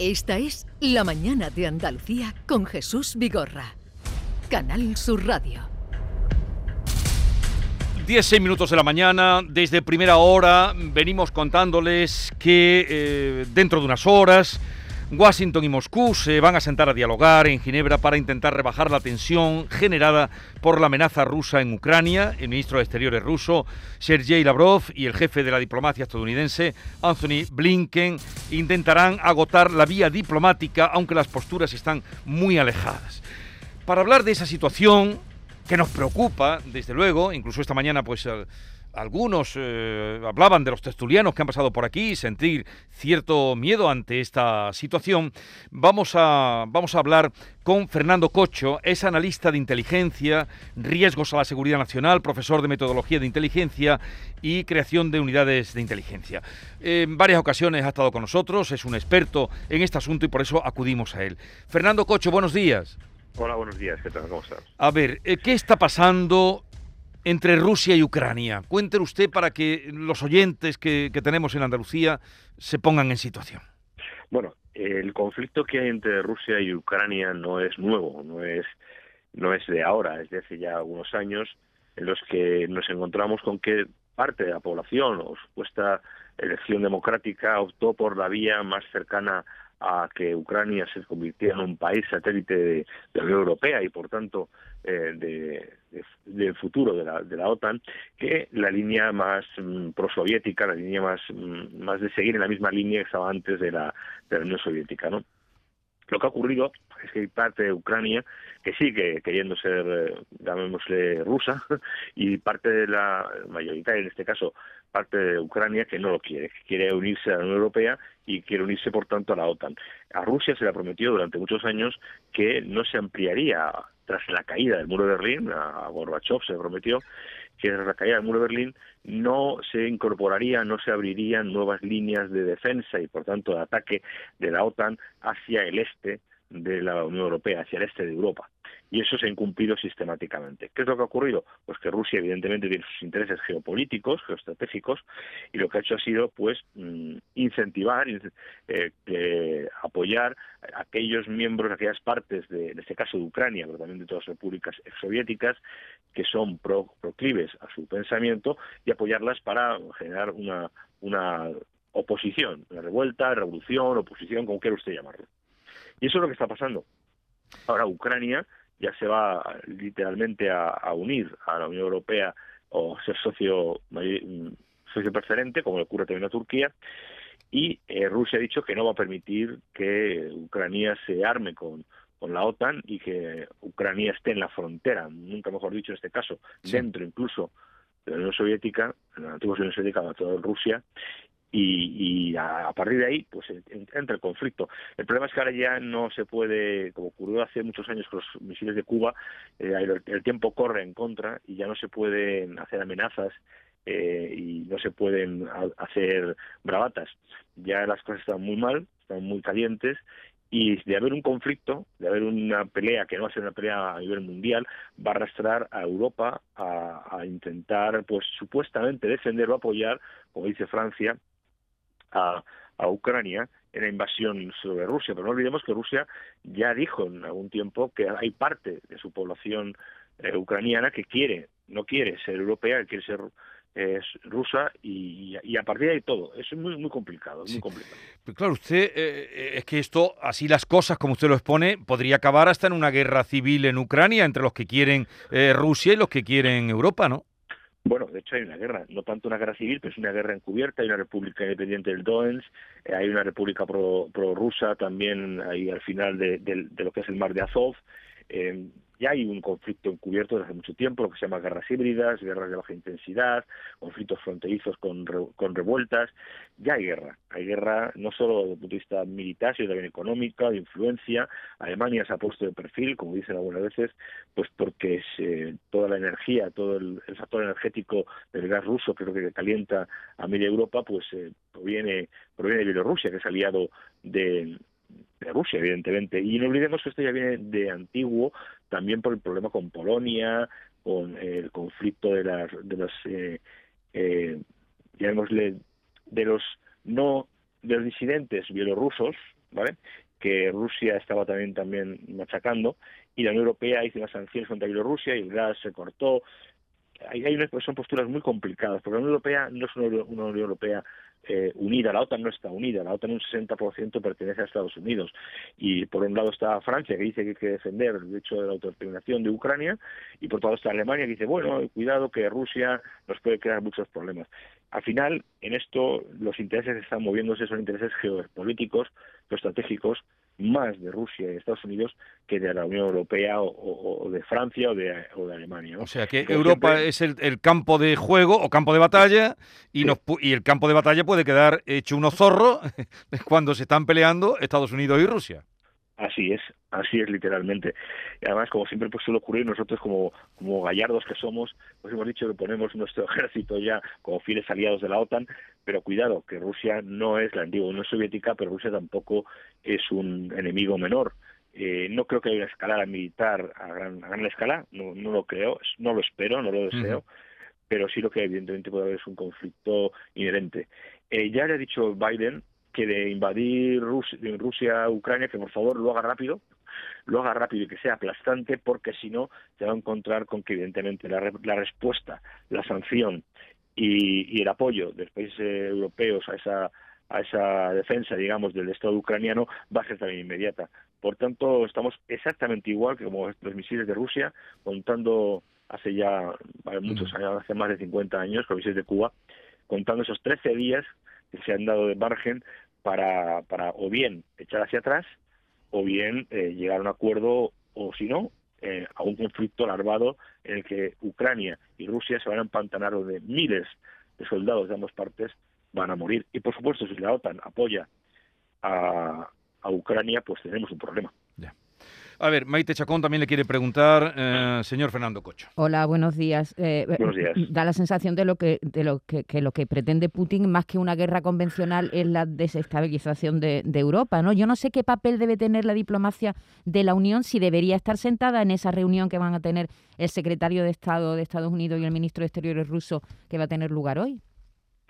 Esta es La Mañana de Andalucía con Jesús Vigorra. Canal Sur Radio. 16 minutos de la mañana, desde primera hora venimos contándoles que eh, dentro de unas horas Washington y Moscú se van a sentar a dialogar en Ginebra para intentar rebajar la tensión generada por la amenaza rusa en Ucrania. El ministro de Exteriores ruso, Sergei Lavrov, y el jefe de la diplomacia estadounidense, Anthony Blinken, intentarán agotar la vía diplomática, aunque las posturas están muy alejadas. Para hablar de esa situación que nos preocupa, desde luego, incluso esta mañana pues algunos eh, hablaban de los tertulianos que han pasado por aquí, sentir cierto miedo ante esta situación. Vamos a, vamos a hablar con Fernando Cocho, es analista de inteligencia, riesgos a la seguridad nacional, profesor de metodología de inteligencia y creación de unidades de inteligencia. En varias ocasiones ha estado con nosotros, es un experto en este asunto y por eso acudimos a él. Fernando Cocho, buenos días. Hola, buenos días, ¿qué tal? ¿Cómo estás? A ver, eh, ¿qué está pasando entre Rusia y Ucrania. Cuéntelo usted para que los oyentes que, tenemos en Andalucía se pongan en situación. Bueno, el conflicto que hay entre Rusia y Ucrania no es nuevo, no es, no es de ahora, es de hace ya algunos años en los que nos encontramos con que parte de la población o supuesta elección democrática optó por la vía más cercana a que Ucrania se convirtiera en un país satélite de, la Unión Europea y por tanto eh, de, del futuro de la, de la OTAN que la línea más mm, prosoviética, la línea más, mm, más de seguir en la misma línea que estaba antes de la, de la Unión Soviética. ¿no? Lo que ha ocurrido es que hay parte de Ucrania que sigue queriendo ser, eh, llamémosle, rusa, y parte de la mayoritaria, en este caso, parte de Ucrania que no lo quiere, que quiere unirse a la Unión Europea y quiere unirse, por tanto, a la OTAN. A Rusia se le ha prometido durante muchos años que no se ampliaría tras la caída del muro de Berlín, a Gorbachev se le prometió que tras la caída del muro de Berlín no se incorporaría, no se abrirían nuevas líneas de defensa y, por tanto, de ataque de la OTAN hacia el este de la Unión Europea, hacia el este de Europa y eso se ha incumplido sistemáticamente. ¿Qué es lo que ha ocurrido? Pues que Rusia evidentemente tiene sus intereses geopolíticos, geoestratégicos, y lo que ha hecho ha sido pues mm, incentivar, eh, apoyar a aquellos miembros, aquellas partes de, en este caso de Ucrania, pero también de todas las repúblicas soviéticas, que son proclives a su pensamiento y apoyarlas para generar una, una oposición, una revuelta, revolución, oposición, como quiera usted llamarlo. Y eso es lo que está pasando. Ahora Ucrania ya se va literalmente a, unir a la Unión Europea o ser socio, socio preferente, como le ocurre también a Turquía, y eh, Rusia ha dicho que no va a permitir que Ucrania se arme con, con la OTAN y que Ucrania esté en la frontera, nunca mejor dicho en este caso, dentro incluso de la Unión Soviética, en la antigua Unión Soviética, la actual Rusia, y, a, partir de ahí pues entra el conflicto. El problema es que ahora ya no se puede, como ocurrió hace muchos años con los misiles de Cuba, eh, el, tiempo corre en contra y ya no se pueden hacer amenazas eh, y no se pueden hacer bravatas. Ya las cosas están muy mal, están muy calientes y de haber un conflicto, de haber una pelea que no va a ser una pelea a nivel mundial, va a arrastrar a Europa a intentar, pues supuestamente defender o apoyar, como dice Francia, a, Ucrania en la invasión sobre Rusia. Pero no olvidemos que Rusia ya dijo en algún tiempo que hay parte de su población eh, ucraniana que quiere, no quiere ser europea, que quiere ser rusa y, a partir de ahí todo. Es muy, muy complicado, muy complicado. claro, usted, eh, es que esto, así las cosas, como usted lo expone, podría acabar hasta en una guerra civil en Ucrania entre los que quieren eh, Rusia y los que quieren Europa, ¿no? Bueno, de hecho hay una guerra, no tanto una guerra civil, pero es una guerra encubierta. Hay una república independiente del Donetsk, eh, hay una república pro-rusa también ahí al final de, de, lo que es el mar de Azov. Eh, ya hay un conflicto encubierto desde hace mucho tiempo, lo que se llama guerras híbridas, guerras de baja intensidad, conflictos fronterizos con, con revueltas. Ya hay guerra. Hay guerra no solo desde el punto de vista militar, sino también económica, de influencia. Alemania se ha puesto de perfil, como dicen algunas veces, pues porque eh, toda la energía, todo el, factor energético del gas ruso, lo que calienta a media Europa, pues eh, proviene, proviene de Bielorrusia, que es aliado de Rusia, evidentemente. Y no olvidemos que esto ya viene de antiguo, también por el problema con Polonia, con el conflicto de las, de los, eh, eh, llamémosle, de los no, de los disidentes bielorrusos, ¿vale? Que Rusia estaba también, también machacando y la Unión Europea hizo unas sanciones contra Bielorrusia y el gas se cortó. Hay, hay son posturas muy complicadas, porque la Unión Europea no es una, una Unión Europea eh, unida. La OTAN no está unida. La OTAN un 60% pertenece a Estados Unidos. Y por un lado está Francia, que dice que hay que defender el derecho de la autodeterminación de Ucrania, y por otro lado está Alemania, que dice, bueno, cuidado que Rusia nos puede crear muchos problemas. Al final, en esto, los intereses que están moviéndose son intereses geopolíticos, geoestratégicos, más de Rusia y Estados Unidos que de la Unión Europea o, de Francia o de, Alemania. O sea que Europa es el, campo de juego o campo de batalla y, y el campo de batalla puede quedar hecho unos zorros cuando se están peleando Estados Unidos y Rusia. Así es, así es literalmente. Y además, como siempre pues suele ocurrir, nosotros como, como gallardos que somos, pues hemos dicho que ponemos nuestro ejército ya como fieles aliados de la OTAN, pero cuidado, que Rusia no es la antigua Unión Soviética, pero Rusia tampoco es un enemigo menor. Eh, no creo que haya una escalada militar a gran, a gran escala, no, no lo creo, no lo espero, no lo deseo, pero sí lo que evidentemente puede haber es un conflicto inherente. Eh, ya le ha dicho Biden que de invadir Rusia, Ucrania, que por favor lo haga rápido, lo haga rápido y que sea aplastante, porque si no se va a encontrar con que evidentemente la, respuesta, la sanción y, el apoyo de los países europeos a esa a esa defensa, digamos, del Estado ucraniano va a ser también inmediata. Por tanto, estamos exactamente igual que como los misiles de Rusia, contando hace ya muchos años, hace más de 50 años, con los misiles de Cuba, contando esos 13 días que se han dado de margen para, para o bien echar hacia atrás o bien eh, llegar a un acuerdo o si no eh, a un conflicto larvado en el que Ucrania y Rusia se van a empantanar donde miles de soldados de ambas partes van a morir y por supuesto si la OTAN apoya a, a Ucrania pues tenemos un problema. A ver, Maite Chacón también le quiere preguntar, eh, señor Fernando Cocho. Hola, buenos días. Eh, buenos días. Da la sensación de lo que de lo que, lo que pretende Putin más que una guerra convencional es la desestabilización de, Europa, ¿no? Yo no sé qué papel debe tener la diplomacia de la Unión si debería estar sentada en esa reunión que van a tener el secretario de Estado de Estados Unidos y el ministro de Exteriores ruso que va a tener lugar hoy.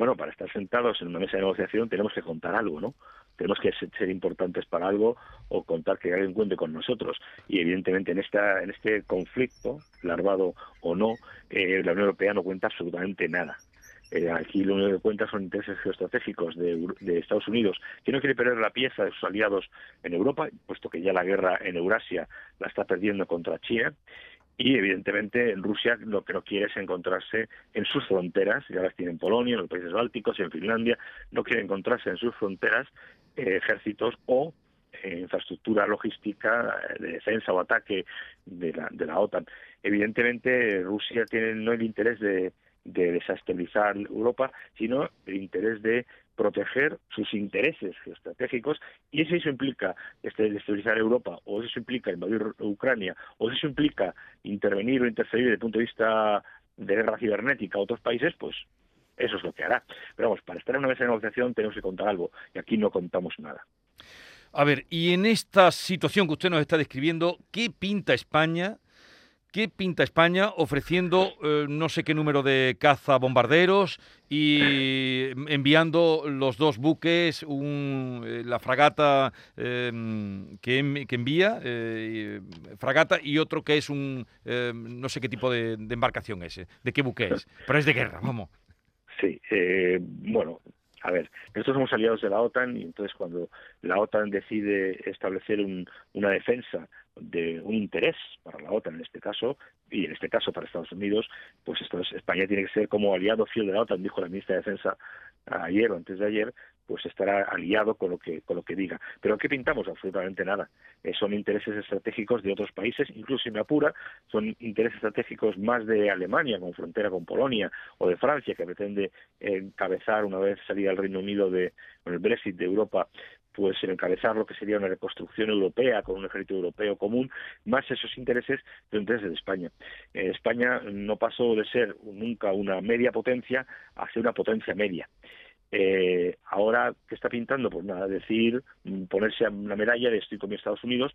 Bueno, para estar sentados en una mesa de negociación tenemos que contar algo, ¿no? Tenemos que ser importantes para algo o contar que alguien cuente con nosotros. Y evidentemente en esta en este conflicto, larvado o no, eh, la Unión Europea no cuenta absolutamente nada. Eh, aquí lo único que cuenta son intereses geoestratégicos de, Estados Unidos, que no quiere perder la pieza de sus aliados en Europa, puesto que ya la guerra en Eurasia la está perdiendo contra China, y evidentemente en Rusia lo que no quiere es encontrarse en sus fronteras, ya las tiene en Polonia, en los países bálticos, en Finlandia, no quiere encontrarse en sus fronteras ejércitos o eh, infraestructura logística eh, de defensa o ataque de la, de la OTAN. Evidentemente Rusia tiene no el interés de, de desestabilizar Europa, sino el interés de proteger sus intereses estratégicos y si eso implica este, estabilizar Europa o eso implica invadir Ucrania o eso implica intervenir o interferir desde el punto de vista de guerra cibernética a otros países, pues eso es lo que hará. Pero vamos, para estar en una mesa de negociación tenemos que contar algo y aquí no contamos nada. A ver, y en esta situación que usted nos está describiendo, ¿qué pinta España? ¿Qué pinta España ofreciendo eh, no sé qué número de caza bombarderos y enviando los dos buques, un, eh, la fragata em, que, que, envía, eh, fragata, y otro que es un, no sé qué tipo de, de, embarcación es, de qué buque es, pero es de guerra, vamos. Sí, bueno, a ver, nosotros somos aliados de la OTAN y entonces cuando la OTAN decide establecer un, una defensa de un interés para la OTAN en este caso, y en este caso para Estados Unidos, pues esto España tiene que ser como aliado fiel de la OTAN, dijo la ministra de Defensa ayer o antes de ayer, pues estará aliado con lo que con lo que diga. Pero ¿qué pintamos? Absolutamente nada. Eh, son intereses estratégicos de otros países, incluso si me apura, son intereses estratégicos más de Alemania, con frontera con Polonia, o de Francia, que pretende encabezar una vez salida el Reino Unido de con el Brexit de Europa pues encabezar lo que sería una reconstrucción europea con un ejército europeo común, más esos intereses de intereses de España. Eh, España no pasó de ser nunca una media potencia a ser una potencia media. Eh, ahora, ¿qué está pintando? Pues nada, decir, mm, ponerse una medalla de estoy con Estados Unidos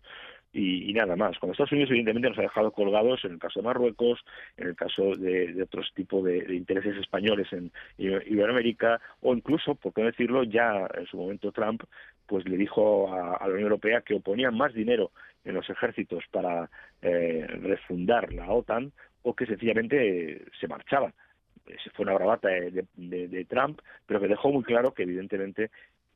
y, nada más. Con Estados Unidos, evidentemente, nos ha dejado colgados en el caso de Marruecos, en el caso de, otros tipos de, intereses españoles en Iberoamérica, o incluso, por qué decirlo, ya en su momento Trump pues le dijo a, la Unión Europea que oponían más dinero en los ejércitos para eh, refundar la OTAN o que sencillamente se marchaba fue una bravata de, Trump, pero que dejó muy claro que evidentemente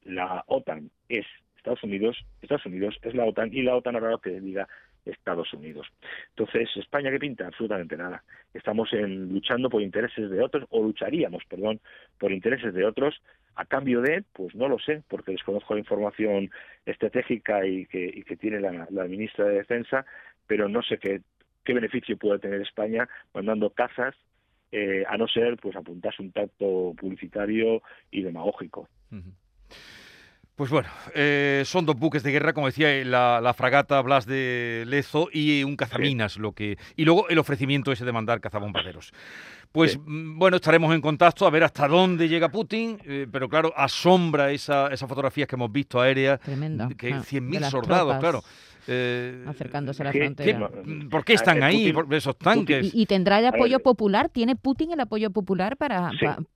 la OTAN es Estados Unidos, Estados Unidos es la OTAN y la OTAN ahora lo que diga Estados Unidos. Entonces, ¿España qué pinta? Absolutamente nada. Estamos en, luchando por intereses de otros, o lucharíamos, perdón, por intereses de otros, a cambio de, pues no lo sé, porque desconozco la información estratégica y que, tiene la, la, ministra de Defensa, pero no sé qué, qué beneficio puede tener España mandando cazas eh, a no ser pues apuntarse un tacto publicitario y demagógico. Pues bueno, eh, son dos buques de guerra, como decía, la, fragata Blas de Lezo y un cazaminas, lo que y luego el ofrecimiento ese de mandar cazabombarderos. Pues mm, bueno, estaremos en contacto a ver hasta dónde llega Putin, eh, pero claro, asombra esa, esas fotografías que hemos visto aéreas, que 100.000 ah, soldados, claro. Eh, acercándose a la frontera. ¿Por qué están ahí esos tanques? Y, tendrá el apoyo popular? ¿Tiene Putin el apoyo popular para...?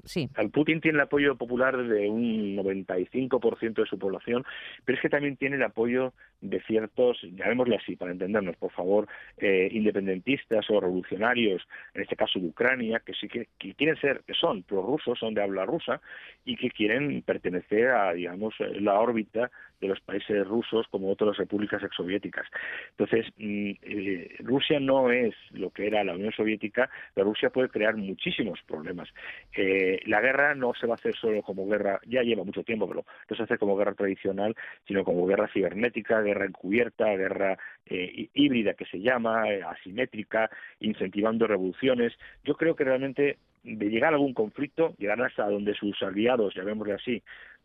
Sí. Putin tiene el apoyo popular de un 95% de su población, pero es que también tiene el apoyo de ciertos, llamémosle así, para entendernos, por favor, eh, independentistas o revolucionarios, en este caso de Ucrania, que sí que, quieren ser, que son prorrusos, son de habla rusa, y que quieren pertenecer a, digamos, la órbita de los países rusos como otras repúblicas exsoviéticas. Entonces, mm, eh, Rusia no es lo que era la Unión Soviética, pero Rusia puede crear muchísimos problemas. Eh, la guerra no se va a hacer solo como guerra, ya lleva mucho tiempo, pero no se hace como guerra tradicional, sino como guerra cibernética, guerra encubierta, guerra eh, híbrida que se llama, asimétrica, incentivando revoluciones. Yo creo que realmente de llegar a algún conflicto, llegar hasta donde sus aliados, llamémosle así,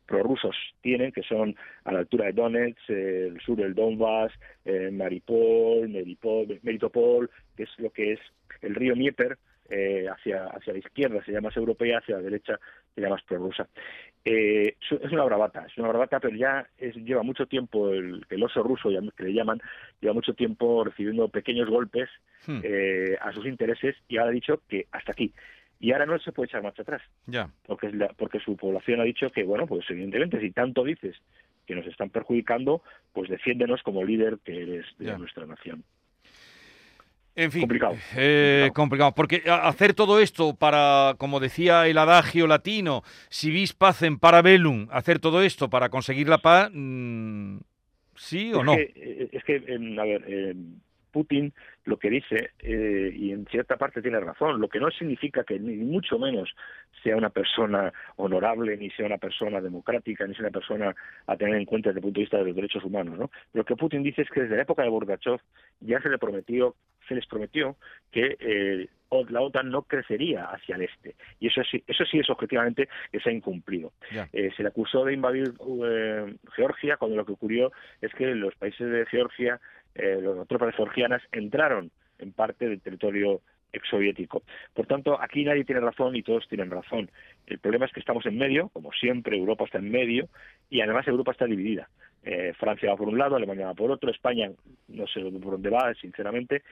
prorrusos tienen, que son a la altura de Donetsk, el sur del Donbass, eh, Maripol, Meritopol, que es lo que es el río Dnieper, eh, hacia, hacia la izquierda se llama europea, hacia la derecha se llama prorrusa. Eh, es una bravata, es una bravata, pero ya lleva mucho tiempo el, el oso ruso, que le llaman, lleva mucho tiempo recibiendo pequeños golpes hmm. eh, a sus intereses y ahora ha dicho que hasta aquí y ahora no se puede echar marcha atrás. Ya. Porque, porque su población ha dicho que, bueno, pues evidentemente, si tanto dices que nos están perjudicando, pues defiéndenos como líder que eres de nuestra nación. En fin, complicado. Eh, complicado. Porque hacer todo esto para, como decía el adagio latino, si vis pacem para velum, hacer todo esto para conseguir la paz, mm, ¿sí o no? Eh, es que, a ver, eh, Putin lo que dice, eh, y en cierta parte tiene razón, lo que no significa que ni mucho menos sea una persona honorable, ni sea una persona democrática, ni sea una persona a tener en cuenta desde el punto de vista de los derechos humanos. ¿no? Lo que Putin dice es que desde la época de Gorbachev ya se le prometió, se les prometió que eh, la OTAN no crecería hacia el este. Y eso sí, eso sí es objetivamente que se ha incumplido. Eh, se le acusó de invadir Georgia cuando lo que ocurrió es que los países de Georgia eh, las tropas georgianas entraron en parte del territorio exsoviético. Por tanto, aquí nadie tiene razón y todos tienen razón. El problema es que estamos en medio, como siempre, Europa está en medio y además Europa está dividida. Eh, Francia va por un lado, Alemania va por otro, España no sé por dónde va, sinceramente,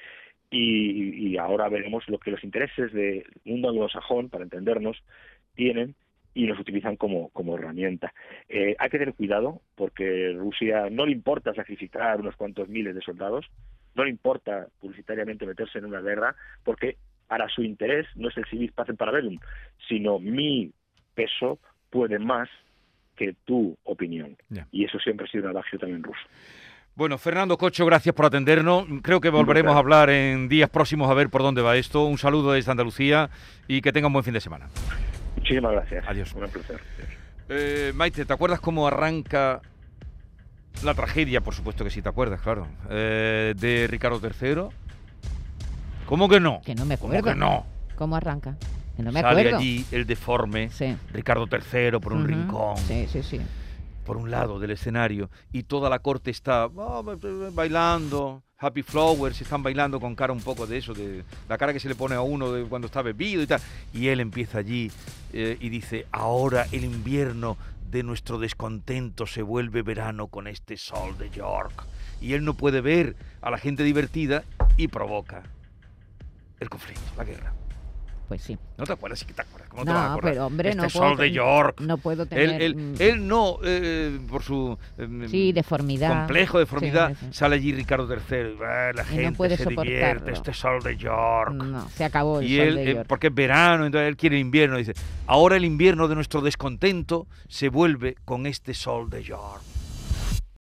y, y ahora veremos lo que los intereses del mundo anglosajón, para entendernos, tienen y los utilizan como, como herramienta. Eh, hay que tener cuidado porque Rusia no le importa sacrificar unos cuantos miles de soldados, no le importa publicitariamente meterse en una guerra porque para su interés no es el civil paz en parabellum, sino mi peso puede más que tu opinión. Y eso siempre ha sido un adagio también ruso. Bueno, Fernando Cocho, gracias por atendernos. Creo que volveremos a hablar en días próximos a ver por dónde va esto. Un saludo desde Andalucía y que tenga un buen fin de semana. Muchísimas gracias. Adiós. Un placer. Eh, Maite, ¿te acuerdas cómo arranca la tragedia? Por supuesto que sí, te acuerdas, claro. Eh, de Ricardo III. ¿Cómo que no? Que no me acuerdo. ¿Cómo que no? ¿Cómo arranca? Que no me Sale acuerdo. allí el deforme, Ricardo III por un rincón. Sí, sí, sí. Por un lado del escenario y toda la corte está oh, bailando, Happy Flowers, están bailando con cara un poco de eso, de la cara que se le pone a uno cuando está bebido y tal. Y él empieza allí eh, y dice, ahora el invierno de nuestro descontento se vuelve verano con este sol de York. Y él no puede ver a la gente divertida y provoca el conflicto, la guerra. Pues sí. ¿No te acuerdas? Sí que te acuerdas. ¿Cómo te No, vas a acordar? pero, hombre, este no sol puedo de York. no puedo tener, él- mm. él no, eh, por su eh, Sí, deformidad. complejo, deformidad, Sí, sale allí Ricardo III. "Ah, la Y no gente puede se divierte, este sol de York. No, se acabó el Y sol él, de eh, porque es verano, entonces él quiere invierno. Dice, ahora el invierno de nuestro descontento se vuelve con este sol de York.